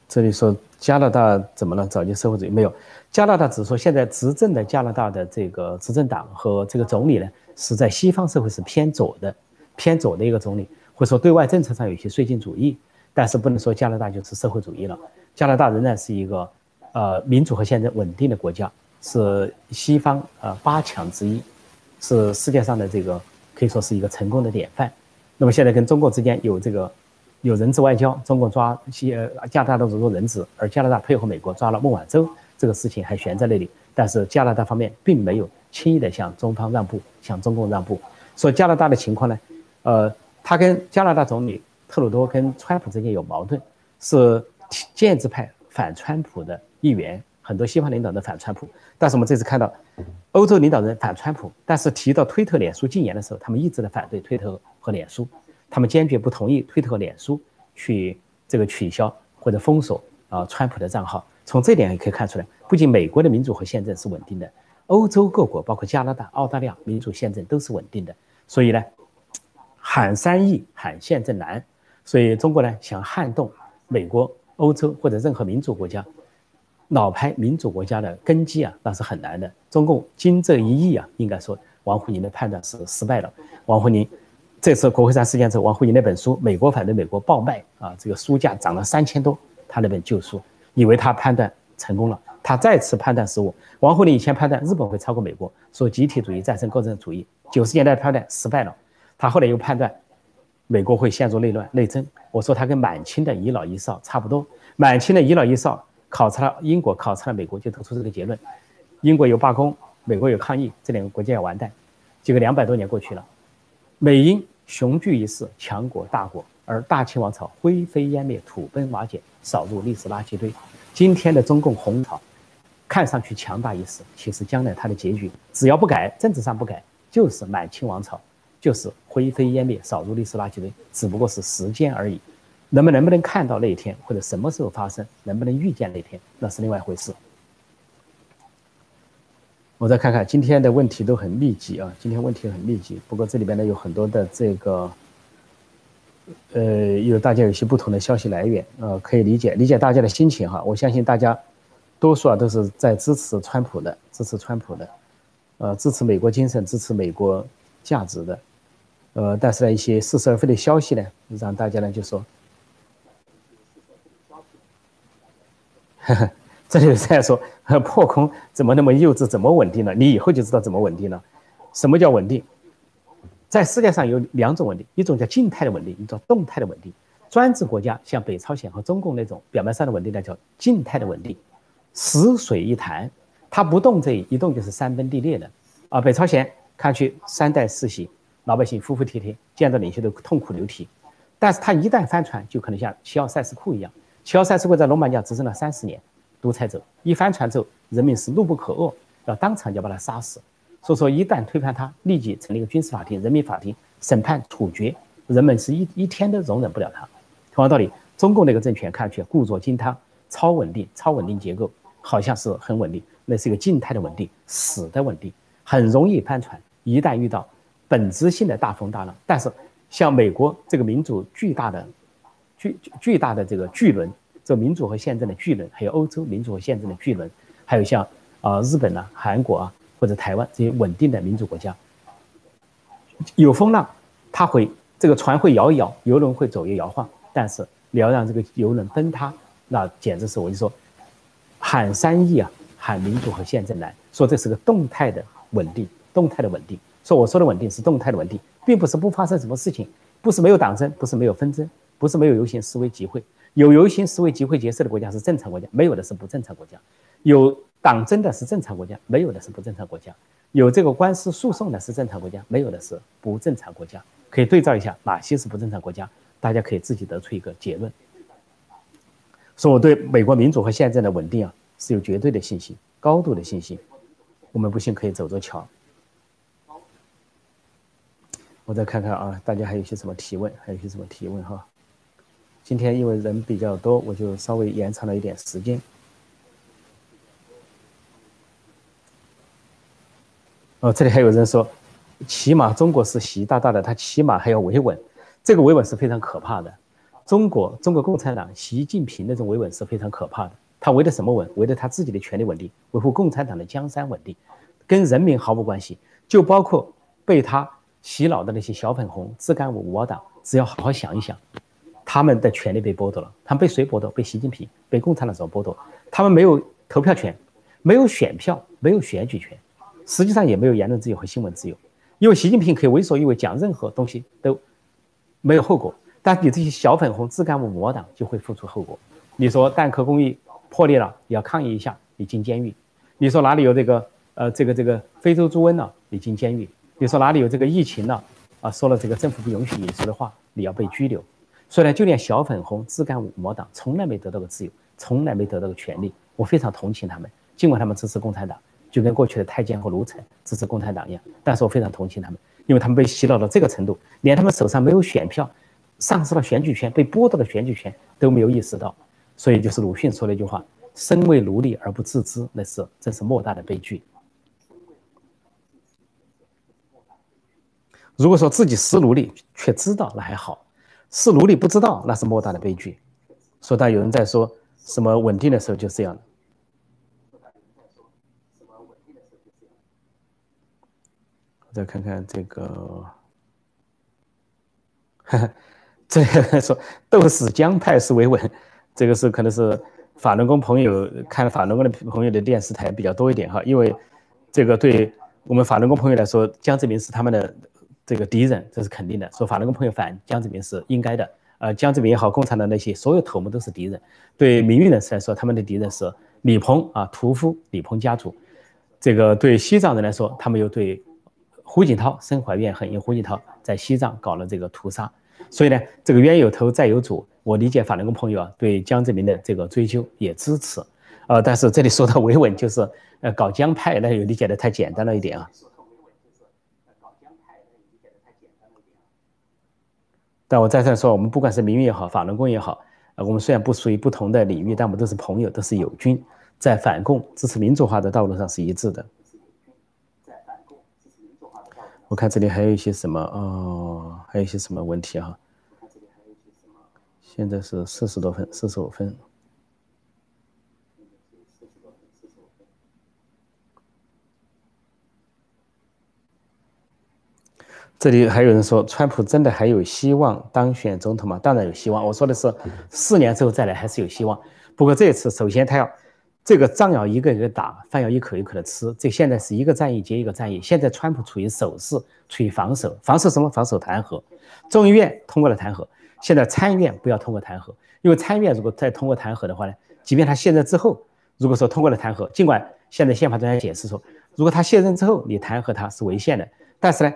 这里说加拿大怎么了？早就社会主义没有？加拿大只是说现在执政的加拿大的这个执政党和这个总理呢，是在西方社会是偏左的，偏左的一个总理，或者说对外政策上有一些绥靖主义，但是不能说加拿大就是社会主义了。加拿大仍然是一个呃民主和宪政稳定的国家，是西方呃八强之一，是世界上的这个可以说是一个成功的典范。那么现在跟中国之间有这个。有人质外交，中国抓些呃加拿大的人质，而加拿大配合美国抓了孟晚舟，这个事情还悬在那里。但是加拿大方面并没有轻易的向中方让步，向中共让步。所以加拿大的情况呢，呃，他跟加拿大总理特鲁多跟川普之间有矛盾，是建制派反川普的一员，很多西方领导人反川普。但是我们这次看到，欧洲领导人反川普，但是提到推特、脸书禁言的时候，他们一直在反对推特和脸书。他们坚决不同意推特和脸书去这个取消或者封锁啊川普的账号。从这点也可以看出来，不仅美国的民主和宪政是稳定的，欧洲各国包括加拿大、澳大利亚民主宪政都是稳定的。所以呢，喊三亿喊宪政难。所以中国呢想撼动美国、欧洲或者任何民主国家，老牌民主国家的根基啊，那是很难的。中共经这一役啊，应该说王沪宁的判断是失败了。王沪宁这次国会山事件之后，王沪宁那本书《美国反对美国》爆卖啊，这个书价涨了三千多，他那本旧书，以为他判断成功了，他再次判断失误。王沪宁以前判断日本会超过美国，说集体主义战胜个人主义，九十年代判断失败了，他后来又判断。美国会陷入内乱、内争。我说他跟满清的遗老遗少差不多。满清的遗老遗少考察了英国，考察了美国，就得出这个结论：英国有罢工，美国有抗议，这两个国家要完蛋。结果两百多年过去了，美英雄踞一时，强国大国，而大清王朝灰飞烟灭，土崩瓦解，扫入历史垃圾堆。今天的中共红朝，看上去强大一时，其实将来它的结局，只要不改，政治上不改，就是满清王朝。就是灰飞烟灭，扫入历史垃圾堆，只不过是时间而已。人们能不能看到那一天，或者什么时候发生，能不能预见那天，那是另外一回事。我再看看今天的问题都很密集啊，今天问题很密集。不过这里边呢有很多的这个，呃，有大家有些不同的消息来源，呃，可以理解理解大家的心情哈。我相信大家多数啊都是在支持川普的，支持川普的，呃，支持美国精神，支持美国价值的。呃，但是呢，一些似是而非的消息呢，让大家呢就说，呵呵，这就是在说 破空怎么那么幼稚，怎么稳定了？你以后就知道怎么稳定了。什么叫稳定？在世界上有两种稳定，一种叫静态的稳定，一种动态的稳定。专制国家像北朝鲜和中共那种表面上的稳定那，叫静态的稳定，死水一潭，它不动这一动就是山崩地裂的。啊，北朝鲜看去三代世袭。老百姓服服帖帖，见到领袖都痛哭流涕。但是他一旦翻船，就可能像齐奥塞斯库一样。齐奥塞斯库在罗马尼亚执政了三十年，独裁者一翻船之后，人民是怒不可遏，要当场就把他杀死。所以说，一旦推翻他，立即成立一个军事法庭、人民法庭审判处决，人们是一一天都容忍不了他。同样道理，中共那个政权看上去故作金汤，超稳定、超稳定结构，好像是很稳定，那是一个静态的稳定，死的稳定，很容易翻船。一旦遇到本质性的大风大浪，但是像美国这个民主巨大的、巨巨大的这个巨轮，这民主和宪政的巨轮，还有欧洲民主和宪政的巨轮，还有像啊日本啊、韩国啊或者台湾这些稳定的民主国家，有风浪，它会这个船会摇一摇，游轮会左右摇晃，但是你要让这个游轮崩塌，那简直是我就说喊三亿啊，喊民主和宪政难，说这是个动态的稳定，动态的稳定。说我说的稳定是动态的稳定，并不是不发生什么事情，不是没有党争，不是没有纷争，不是没有游行示威集会。有游行示威集会结社的国家是正常国家，没有的是不正常国家。有党争的是正常国家，没有的是不正常国家。有这个官司诉讼的是正常国家，没有的是不正常国家。可以对照一下哪些是不正常国家，大家可以自己得出一个结论。说我对美国民主和宪政的稳定啊是有绝对的信心，高度的信心。我们不信可以走着瞧。我再看看啊，大家还有些什么提问？还有些什么提问哈？今天因为人比较多，我就稍微延长了一点时间。哦，这里还有人说，起码中国是习大大的，他起码还要维稳，这个维稳是非常可怕的。中国中国共产党习近平那种维稳是非常可怕的，他维的什么稳？维的他自己的权力稳定，维护共产党的江山稳定，跟人民毫无关系，就包括被他。洗脑的那些小粉红、自干五、五党，只要好好想一想，他们的权利被剥夺了。他们被谁剥夺？被习近平、被共产党所剥夺。他们没有投票权，没有选票，没有选举权，实际上也没有言论自由和新闻自由。因为习近平可以为所欲为，讲任何东西都没有后果。但你这些小粉红、自干五、五党就会付出后果。你说蛋壳工艺破裂了，你要抗议一下，你进监狱。你说哪里有这个呃这个这个非洲猪瘟了，你进监狱。你说哪里有这个疫情了？啊，说了这个政府不允许你说的话，你要被拘留。所以呢，就连小粉红、自干五、魔党，从来没得到过自由，从来没得到过权利。我非常同情他们，尽管他们支持共产党，就跟过去的太监和奴才支持共产党一样。但是我非常同情他们，因为他们被洗脑到这个程度，连他们手上没有选票，丧失了选举权，被剥夺了选举权都没有意识到。所以就是鲁迅说那句话：“身为奴隶而不自知，那是真是莫大的悲剧。”如果说自己是奴隶却知道，那还好；是奴隶不知道，那是莫大的悲剧。说到有人在说什么稳定的时候，就是这样的。我再看看这个，哈哈，这个说斗死江派是维稳，这个是可能是法轮功朋友看法轮功的朋友的电视台比较多一点哈，因为这个对我们法轮功朋友来说，江泽民是他们的。这个敌人，这是肯定的。说法轮功朋友反江泽民是应该的，呃，江泽民也好，共产党那些所有头目都是敌人。对民运人士来说，他们的敌人是李鹏啊，屠夫李鹏家族。这个对西藏人来说，他们又对。胡锦涛身怀怨恨，因为胡锦涛在西藏搞了这个屠杀，所以呢，这个冤有头债有主。我理解法轮功朋友啊，对江泽民的这个追究也支持，呃，但是这里说到维稳，就是呃搞江派，那又理解的太简单了一点啊。但我再三说，我们不管是民运也好，法轮功也好，呃，我们虽然不属于不同的领域，但我们都是朋友，都是友军，在反共、支持民主化的道路上是一致的。我看这里还有一些什么哦，还有一些什么问题哈？现在是四十多分，四十五分。这里还有人说，川普真的还有希望当选总统吗？当然有希望。我说的是四年之后再来还是有希望。不过这次，首先他要。这个仗要一个一个打，饭要一口一口的吃。这现在是一个战役接一个战役。现在川普处于守势，处于防守，防守什么？防守弹劾。众议院通过了弹劾，现在参议院不要通过弹劾，因为参议院如果再通过弹劾的话呢，即便他卸任之后，如果说通过了弹劾，尽管现在宪法专家解释说，如果他卸任之后你弹劾他是违宪的，但是呢，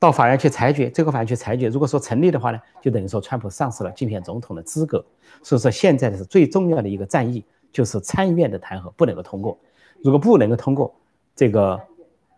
到法院去裁决，最高法院去裁决，如果说成立的话呢，就等于说川普丧失了竞选总统的资格。所以说现在的是最重要的一个战役。就是参议院的弹劾不能够通过，如果不能够通过，这个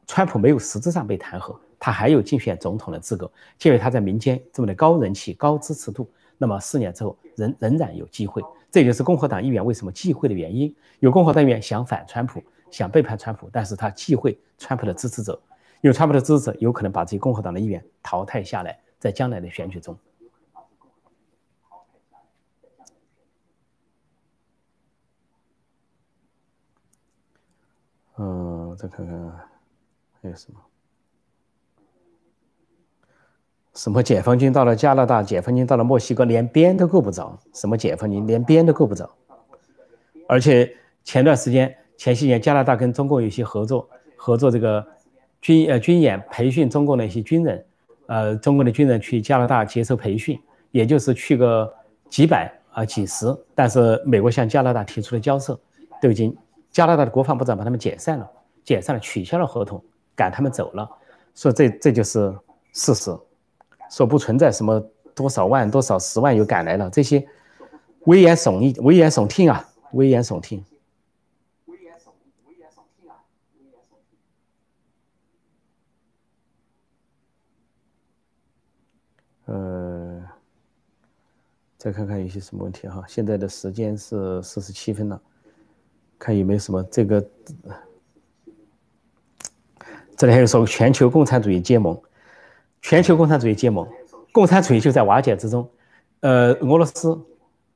川普没有实质上被弹劾，他还有竞选总统的资格，鉴于他在民间这么的高人气、高支持度，那么四年之后仍仍然有机会。这就是共和党议员为什么忌讳的原因。有共和党议员想反川普，想背叛川普，但是他忌讳川普的支持者，因为川普的支持有可能把这些共和党的议员淘汰下来，在将来的选举中。嗯，再看看还有什么？什么解放军到了加拿大，解放军到了墨西哥，连边都够不着。什么解放军连边都够不着？而且前段时间，前些年加拿大跟中共有些合作，合作这个军呃军演培训中共的一些军人，呃，中国的军人去加拿大接受培训，也就是去个几百啊几十，但是美国向加拿大提出了交涉，都已经。加拿大的国防部长把他们解散了，解散了，取消了合同，赶他们走了，说这这就是事实，说不存在什么多少万、多少十万又赶来了，这些危言耸听，危言耸听啊，危言耸听。危言耸危言耸听啊，危言耸听。呃，再看看有些什么问题哈，现在的时间是四十七分了。看有没有什么这个，这里还有说全球共产主义结盟，全球共产主义结盟，共产主义就在瓦解之中。呃，俄罗斯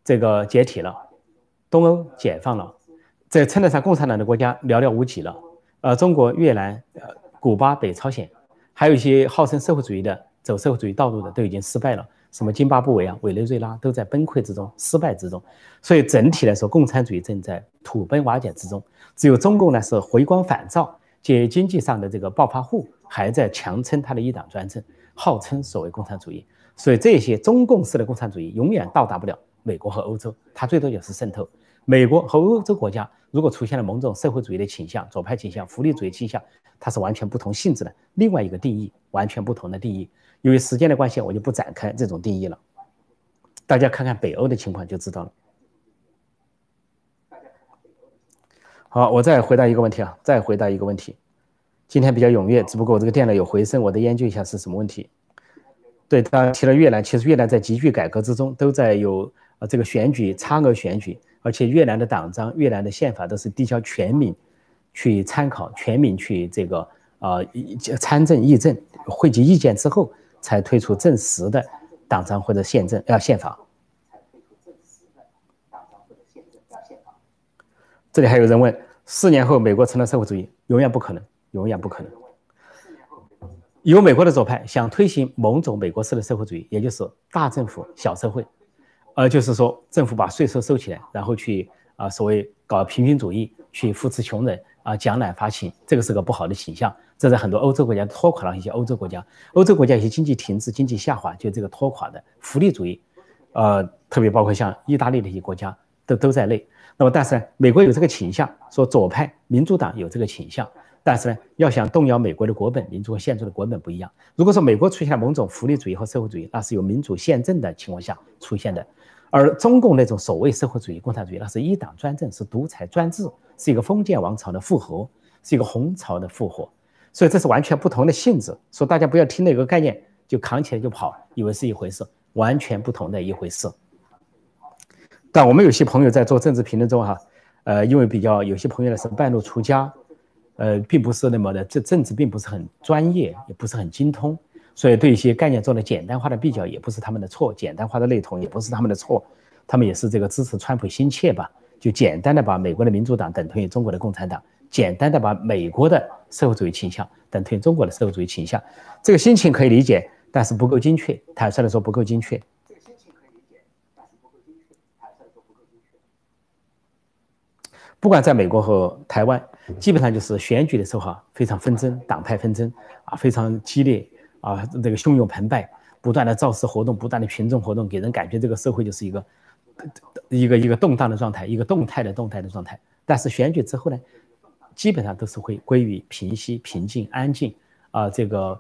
这个解体了，东欧解放了，这称得上共产党的国家寥寥无几了。呃，中国、越南、呃，古巴、北朝鲜，还有一些号称社会主义的、走社会主义道路的，都已经失败了。什么津巴布韦啊、委内瑞拉都在崩溃之中、失败之中，所以整体来说，共产主义正在土崩瓦解之中。只有中共呢是回光返照，借经济上的这个暴发户，还在强撑他的一党专政，号称所谓共产主义。所以这些中共式的共产主义永远到达不了美国和欧洲，它最多就是渗透。美国和欧洲国家如果出现了某种社会主义的倾向、左派倾向、福利主义倾向，它是完全不同性质的，另外一个定义，完全不同的定义。由于时间的关系，我就不展开这种定义了。大家看看北欧的情况就知道了。好，我再回答一个问题啊，再回答一个问题。今天比较踊跃，只不过我这个电脑有回声，我得研究一下是什么问题。对，他提了越南，其实越南在急剧改革之中，都在有呃这个选举差额选举，而且越南的党章、越南的宪法都是递交全民去参考，全民去这个呃参政议政，汇集意见之后。才推出正式的党章或者宪政，要宪法。这里还有人问：四年后美国成了社会主义？永远不可能，永远不可能。有美国的左派想推行某种美国式的社会主义，也就是大政府小社会，呃，就是说政府把税收收起来，然后去啊所谓搞平均主义，去扶持穷人啊，奖懒发勤，这个是个不好的倾向。这在很多欧洲国家拖垮了一些欧洲国家，欧洲国家一些经济停滞、经济下滑，就这个拖垮的福利主义，呃，特别包括像意大利的一些国家都都在内。那么，但是呢，美国有这个倾向，说左派民主党有这个倾向，但是呢，要想动摇美国的国本、民主和宪政的国本不一样。如果说美国出现了某种福利主义和社会主义，那是有民主宪政的情况下出现的，而中共那种所谓社会主义、共产主义，那是一党专政，是独裁专制，是一个封建王朝的复活，是一个红潮的复活。所以这是完全不同的性质，说大家不要听那个概念就扛起来就跑，以为是一回事，完全不同的一回事。但我们有些朋友在做政治评论中哈，呃，因为比较有些朋友呢是半路出家，呃，并不是那么的这政治并不是很专业，也不是很精通，所以对一些概念做了简单化的比较也不是他们的错，简单化的类同也不是他们的错，他们也是这个支持川普心切吧，就简单的把美国的民主党等同于中国的共产党。简单的把美国的社会主义倾向等同于中国的社会主义倾向，这个心情可以理解，但是不够精确。坦率的说，不够精确。这个心情可以理解，但是不够精确。坦率的说，不够精确。不管在美国和台湾，基本上就是选举的时候哈，非常纷争，党派纷争啊，非常激烈啊，这个汹涌澎湃，不断的造势活动，不断的群众活动，给人感觉这个社会就是一个一个一个动荡的状态，一个动态的动态的状态。但是选举之后呢？基本上都是会归于平息、平静、安静啊，这个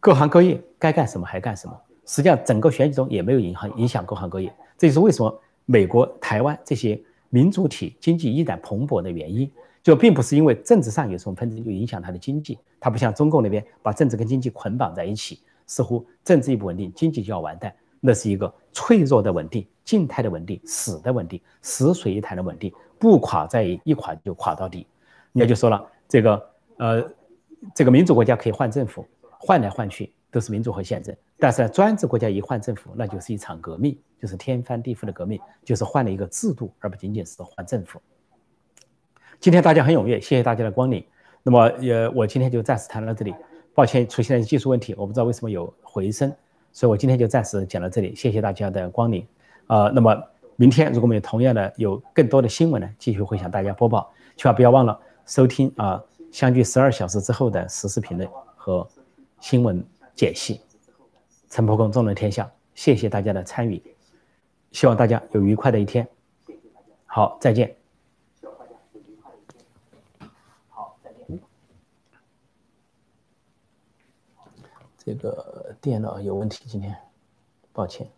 各行各业该干什么还干什么。实际上，整个选举中也没有影响影响各行各业。这就是为什么美国、台湾这些民主体经济依然蓬勃的原因。就并不是因为政治上有什么纷争就影响它的经济，它不像中共那边把政治跟经济捆绑在一起，似乎政治一不稳定，经济就要完蛋。那是一个脆弱的稳定、静态的稳定、死的稳定、死水一潭的稳定。不垮在一垮就垮到底，人家就说了，这个呃，这个民主国家可以换政府，换来换去都是民主和宪政，但是专制国家一换政府，那就是一场革命，就是天翻地覆的革命，就是换了一个制度，而不仅仅是换政府。今天大家很踊跃，谢谢大家的光临。那么也我今天就暂时谈到这里，抱歉出现了技术问题，我不知道为什么有回声，所以我今天就暂时讲到这里，谢谢大家的光临。啊，那么。明天如果我们有同样的有更多的新闻呢，继续会向大家播报。千万不要忘了收听啊，相距十二小时之后的实时评论和新闻解析。陈伯公纵论天下，谢谢大家的参与，希望大家有愉快的一天。好，再见。好，再见。这个电脑有问题，今天抱歉。